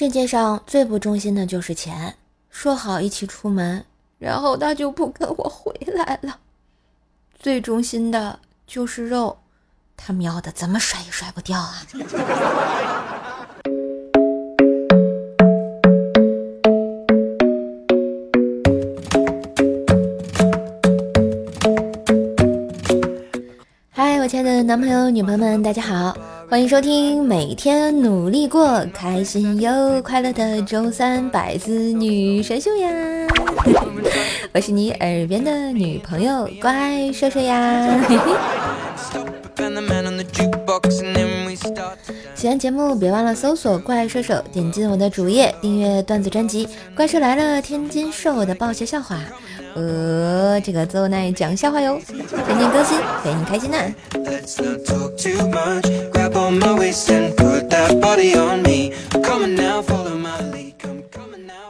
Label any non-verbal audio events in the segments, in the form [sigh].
世界上最不忠心的就是钱，说好一起出门，然后他就不跟我回来了。最忠心的就是肉，他喵的怎么甩也甩不掉啊！嗨，我亲爱的男朋友、女朋友们，大家好。欢迎收听每天努力过、开心又快乐的周三百思女神秀呀！[laughs] 我是你耳边的女朋友乖帅帅呀！喜欢节目别忘了搜索“怪兽手”，点进我的主页订阅段子专辑《怪兽来了》，天津瘦的爆笑笑话。呃这个邹奈讲笑话哟，天天更新，陪你开心呢。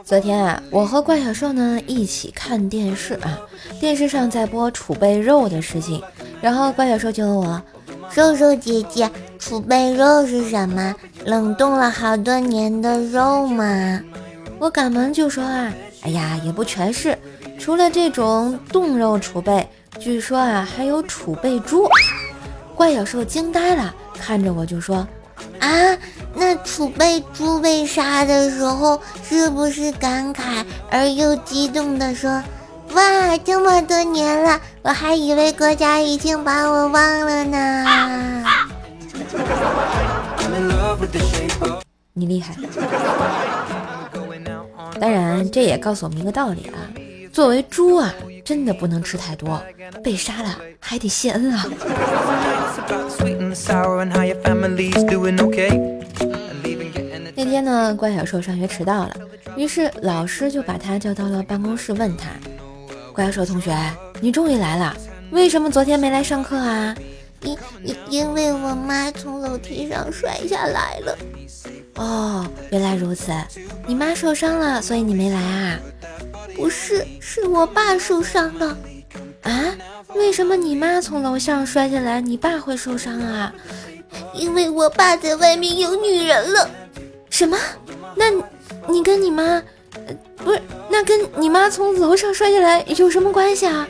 昨天啊，我和怪小兽呢一起看电视啊，电视上在播储备肉的事情，然后怪小兽就问我：“兽兽姐姐，储备肉是什么？冷冻了好多年的肉吗？”我赶忙就说啊：“哎呀，也不全是，除了这种冻肉储备，据说啊还有储备猪。”怪小兽惊呆了，看着我就说：“啊，那储备猪被杀的时候，是不是感慨而又激动地说：‘哇，这么多年了，我还以为国家已经把我忘了呢。’”你厉害。当然，这也告诉我们一个道理啊，作为猪啊。真的不能吃太多，被杀了还得谢恩啊！那天呢，怪小兽上学迟到了，于是老师就把他叫到了办公室，问他：“怪小兽同学，你终于来了，为什么昨天没来上课啊？”“因因因为我妈从楼梯上摔下来了。”“哦，原来如此，你妈受伤了，所以你没来啊？”不是，是我爸受伤了啊？为什么你妈从楼上摔下来，你爸会受伤啊？因为我爸在外面有女人了。什么？那你跟你妈，不是？那跟你妈从楼上摔下来有什么关系啊？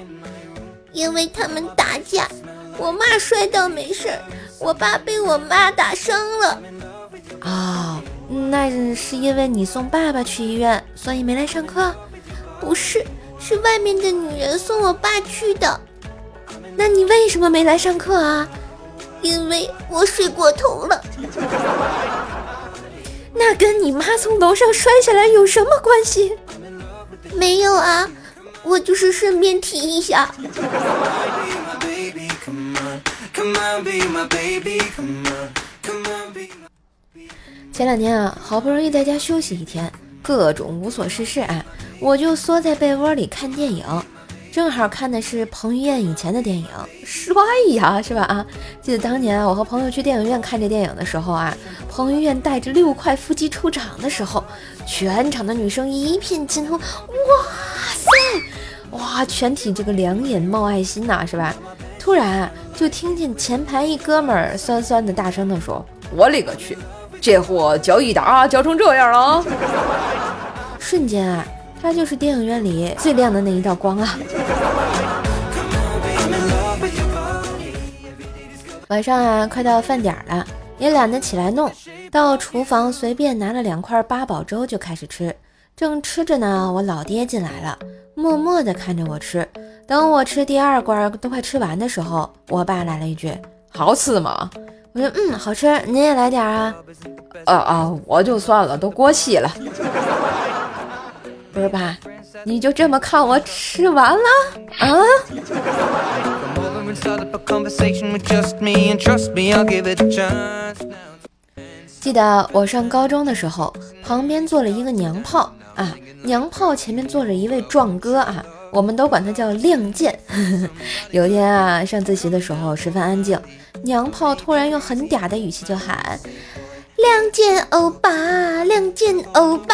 因为他们打架，我妈摔倒没事儿，我爸被我妈打伤了。哦，那是因为你送爸爸去医院，所以没来上课。不是，是外面的女人送我爸去的。那你为什么没来上课啊？因为我睡过头了。那跟你妈从楼上摔下来有什么关系？没有啊，我就是顺便提一下。[laughs] 前两天啊，好不容易在家休息一天，各种无所事事啊。我就缩在被窝里看电影，正好看的是彭于晏以前的电影，帅呀，是吧？啊，记得当年啊，我和朋友去电影院看这电影的时候啊，彭于晏带着六块腹肌出场的时候，全场的女生一片惊呼，哇塞，哇，全体这个两眼冒爱心呐，是吧？突然就听见前排一哥们儿酸酸的大声的说：“我勒个去，这货嚼一打嚼成这样了！”瞬间啊。他就是电影院里最亮的那一道光啊！晚上啊，快到饭点了，也懒得起来弄，到厨房随便拿了两块八宝粥就开始吃。正吃着呢，我老爹进来了，默默地看着我吃。等我吃第二罐都快吃完的时候，我爸来了一句：“好吃吗？”我说：“嗯，好吃。您也来点啊？”“啊啊，我就算了，都过期了。”不是吧？你就这么看我吃完了啊？记得我上高中的时候，旁边坐了一个娘炮啊，娘炮前面坐着一位壮哥啊，我们都管他叫亮剑。[laughs] 有天啊，上自习的时候十分安静，娘炮突然用很嗲的语气就喊。亮剑欧巴，亮剑欧巴。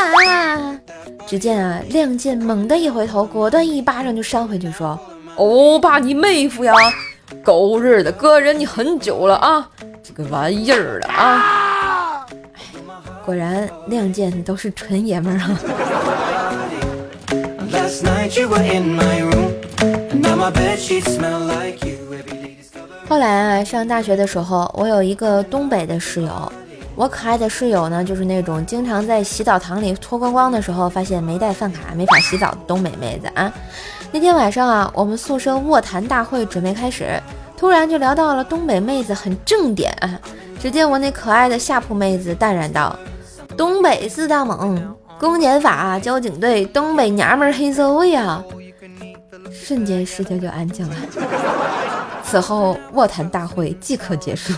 只见啊，亮剑猛地一回头，果断一巴掌就扇回去，说：“欧巴你妹夫呀，狗日的，哥忍你很久了啊，这个玩意儿了啊！”果然亮剑都是纯爷们儿啊。后来啊，上大学的时候，我有一个东北的室友。我可爱的室友呢，就是那种经常在洗澡堂里脱光光的时候，发现没带饭卡，没法洗澡的东北妹子啊。那天晚上啊，我们宿舍卧谈大会准备开始，突然就聊到了东北妹子很正点啊。只见我那可爱的下铺妹子淡然道：“东北四大猛，公检法、交警队、东北娘们黑社会啊！”瞬间世界就安静了。此后卧谈大会即可结束。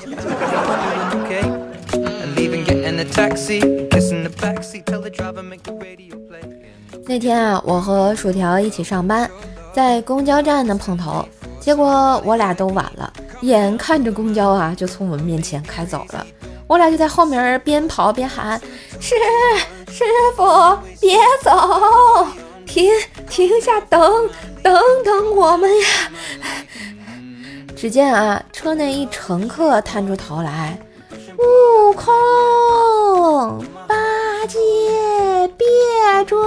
那天啊，我和薯条一起上班，在公交站呢碰头，结果我俩都晚了，眼看着公交啊就从我们面前开走了，我俩就在后面边跑边喊：“师师傅，别走，停停下，等等等我们呀！”只见啊，车内一乘客探出头来。悟空，八戒，别追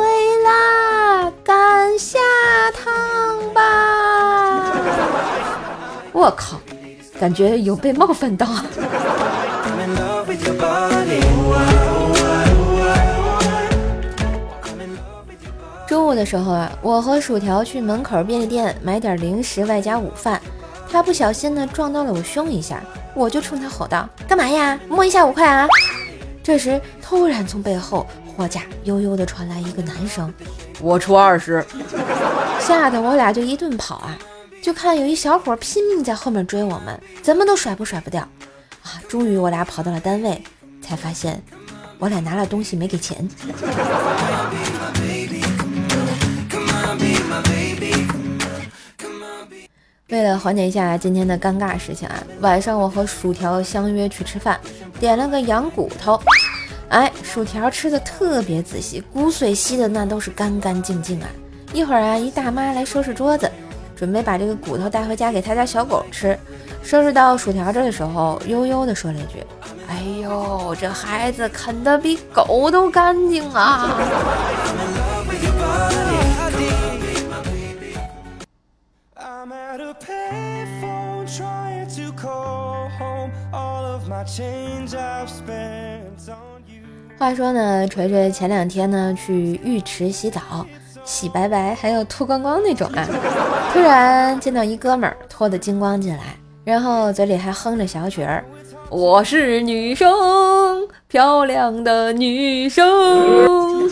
啦，赶下趟吧！我靠，感觉有被冒犯到。中午的时候啊，我和薯条去门口便利店买点零食外加午饭，他不小心呢撞到了我胸一下。我就冲他吼道：“干嘛呀？摸一下五块啊！” [laughs] 这时，突然从背后货架悠悠的传来一个男声：“我出二十。[laughs] ”吓得我俩就一顿跑啊！就看有一小伙拼命在后面追我们，怎么都甩不甩不掉啊！终于我俩跑到了单位，才发现我俩拿了东西没给钱。为了缓解一下今天的尴尬事情啊，晚上我和薯条相约去吃饭，点了个羊骨头。哎，薯条吃的特别仔细，骨髓吸的那都是干干净净啊。一会儿啊，一大妈来收拾桌子，准备把这个骨头带回家给他家小狗吃。收拾到薯条这的时候，悠悠的说了一句：“哎呦，这孩子啃的比狗都干净啊。”话说呢，锤锤前两天呢去浴池洗澡，洗白白还要脱光光那种啊。突然见到一哥们儿脱的精光进来，然后嘴里还哼着小曲儿：“我是女生，漂亮的女生。”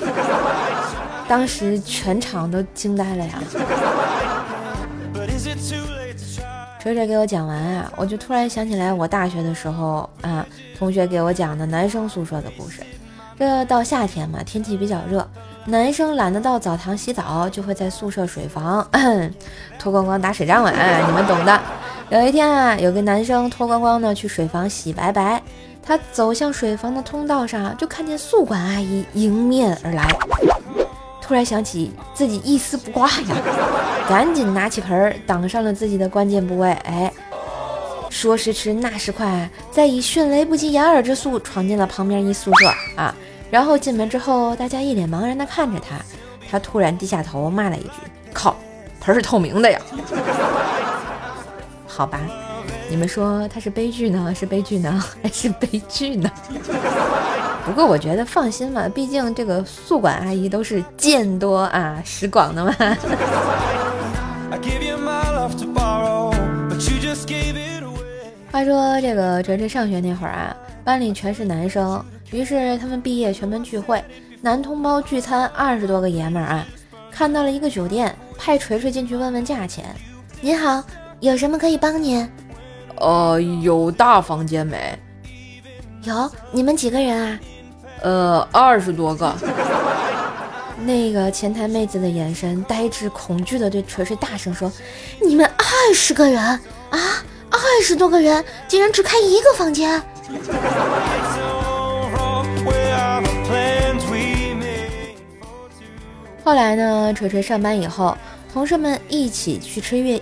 当时全场都惊呆了呀。锤锤给我讲完啊，我就突然想起来我大学的时候啊，同学给我讲的男生宿舍的故事。这到夏天嘛，天气比较热，男生懒得到澡堂洗澡，就会在宿舍水房 [coughs] 脱光光打水仗啊，你们懂的。有一天啊，有个男生脱光光呢去水房洗白白，他走向水房的通道上，就看见宿管阿姨迎面而来。突然想起自己一丝不挂呀，赶紧拿起盆儿挡上了自己的关键部位。哎，说时迟，那时快，再以迅雷不及掩耳之速闯进了旁边一宿舍啊！然后进门之后，大家一脸茫然地看着他，他突然低下头骂了一句：“靠，盆是透明的呀！” [laughs] 好吧，你们说他是悲剧呢，是悲剧呢，[laughs] 还是悲剧呢？[laughs] 不过我觉得放心嘛，毕竟这个宿管阿姨都是见多啊识广的嘛。话说这个哲哲上学那会儿啊，班里全是男生，于是他们毕业全班聚会，男同胞聚餐，二十多个爷们儿啊，看到了一个酒店，派锤锤进去问问价钱。您好，有什么可以帮您？呃，有大房间没？有，你们几个人啊？呃，二十多个。[laughs] 那个前台妹子的眼神呆滞恐惧的对锤锤大声说：“你们二十个人啊，二十多个人，竟然只开一个房间！”后来呢，锤锤上班以后，同事们一起去吃夜。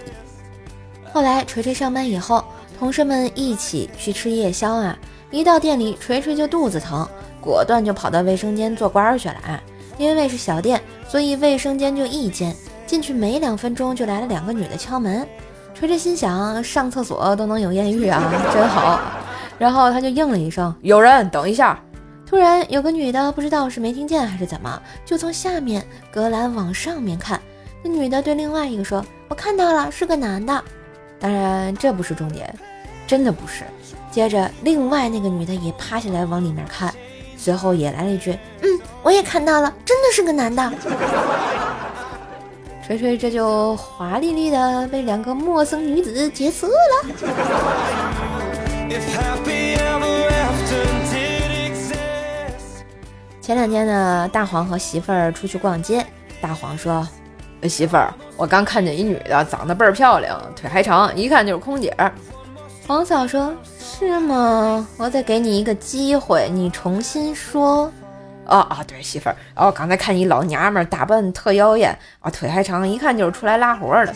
后来锤锤上班以后，同事们一起去吃夜宵啊。一到店里，锤锤就肚子疼。果断就跑到卫生间做官去了啊！因为是小店，所以卫生间就一间，进去没两分钟就来了两个女的敲门。锤锤心想，上厕所都能有艳遇啊，真好。然后他就应了一声：“有人，等一下。”突然有个女的不知道是没听见还是怎么，就从下面隔栏往上面看。那女的对另外一个说：“我看到了，是个男的。”当然这不是重点，真的不是。接着另外那个女的也趴下来往里面看，随后也来了一句：“嗯，我也看到了，真的是个男的。”锤锤这就华丽丽的被两个陌生女子劫色了。前两天呢，大黄和媳妇儿出去逛街。大黄说：“媳妇儿，我刚看见一女的，长得倍儿漂亮，腿还长，一看就是空姐。”黄嫂说：“是吗？我再给你一个机会，你重新说。”啊啊，对，媳妇儿，哦，刚才看一老娘们打扮特妖艳，啊，腿还长，一看就是出来拉活的。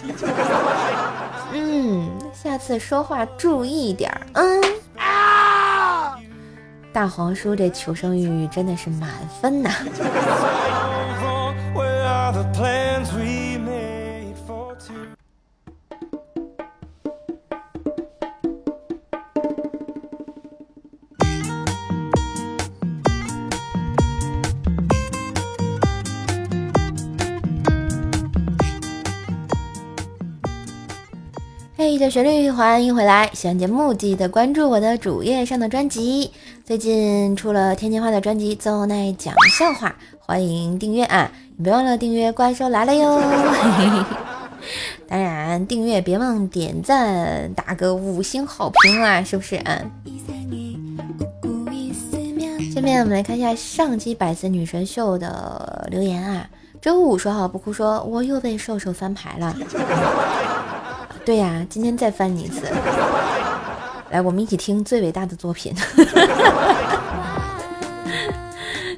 嗯，下次说话注意点儿。嗯。大黄叔这求生欲真的是满分呐！小旋律，欢迎回来！喜欢节目记得关注我的主页上的专辑。最近出了天津话的专辑《邹奈讲笑话》，欢迎订阅啊！你别忘了订阅《怪兽来了》哟！[laughs] 当然，订阅别忘点赞，打个五星好评啊！是不是啊？下面我们来看一下上期百思女神秀的留言啊！周五说好不哭，说我又被瘦瘦翻牌了。对呀，今天再翻你一次。来，我们一起听最伟大的作品。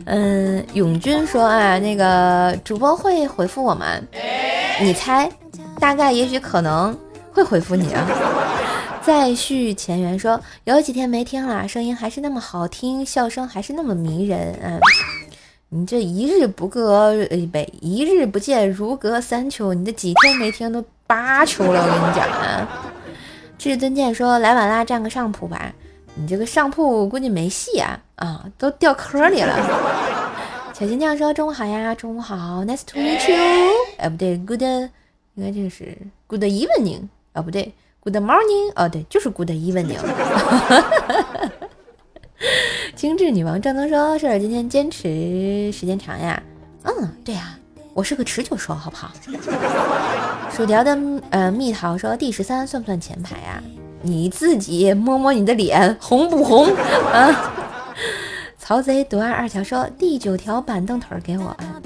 嗯，[laughs] 永军说啊，那个主播会回复我们，你猜？大概、也许、可能会回复你啊。再续前缘说，有几天没听了，声音还是那么好听，笑声还是那么迷人。嗯，你这一日不隔呃不，一日不见如隔三秋，你这几天没听都八球了，我跟你讲啊。至尊剑说：“来晚啦，占个上铺吧。你这个上铺估计没戏啊，啊，都掉坑里了。”小金匠说：“中午好呀，中午好，Nice to meet you。哎，不对，Good，应该这是 Good evening。啊，不对，Good morning。哦，对，就是 Good evening。[laughs] 精致女王张灯说：“是今天坚持时间长呀。”嗯，对呀。我是个持久手，好不好？[laughs] 薯条的呃蜜桃说第十三算不算前排呀？你自己摸摸你的脸红不红 [laughs] 啊？曹贼独爱二条说第九条板凳腿给我啊！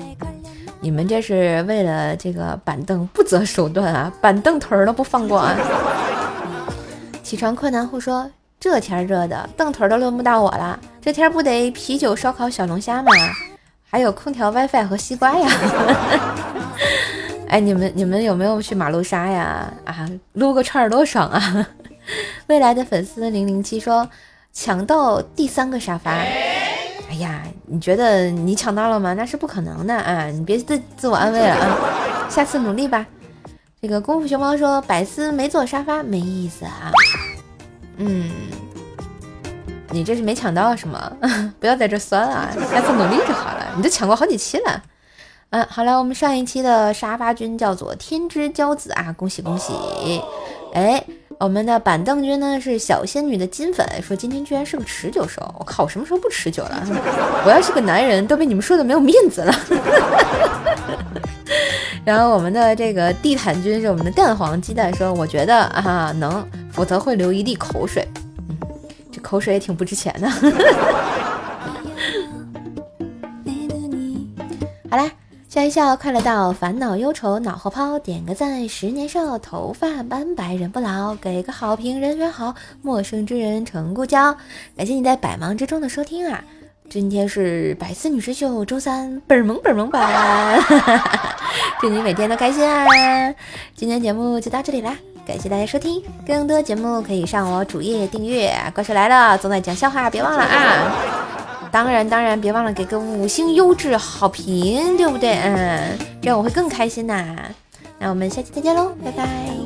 你们这是为了这个板凳不择手段啊，板凳腿都不放过啊！起床困难户说这天热的，凳腿都轮不到我了，这天不得啤酒烧烤小龙虾吗？还有空调、WiFi 和西瓜呀！[laughs] 哎，你们你们有没有去马路杀呀？啊，撸个串儿多爽啊！[laughs] 未来的粉丝零零七说抢到第三个沙发。哎呀，你觉得你抢到了吗？那是不可能的啊！你别自自我安慰了啊！下次努力吧。这个功夫熊猫说百思没坐沙发没意思啊。嗯。你这是没抢到是吗？[laughs] 不要在这酸啊，下次努力就好了。你都抢过好几期了。嗯，好了，我们上一期的沙发君叫做天之骄子啊，恭喜恭喜！哎，我们的板凳君呢是小仙女的金粉，说今天居然是个持久手。我靠，我什么时候不持久了？[laughs] 我要是个男人，都被你们说的没有面子了。[laughs] 然后我们的这个地毯君是我们的蛋黄鸡蛋，说我觉得啊能，否则会流一地口水。这口水也挺不值钱的。[laughs] 笑一笑，快乐到烦恼忧愁脑后抛，点个赞，十年少，头发斑白人不老，给个好评，人缘好，陌生之人成故交。感谢你在百忙之中的收听啊！今天是百思女神秀周三，本萌本萌版，[laughs] 祝你每天都开心啊！今天节目就到这里啦。感谢大家收听，更多节目可以上我主页订阅。怪兽来了，总在讲笑话，别忘了啊！当然当然，别忘了给个五星优质好评，对不对？嗯，这样我会更开心呐。那我们下期再见喽，拜拜。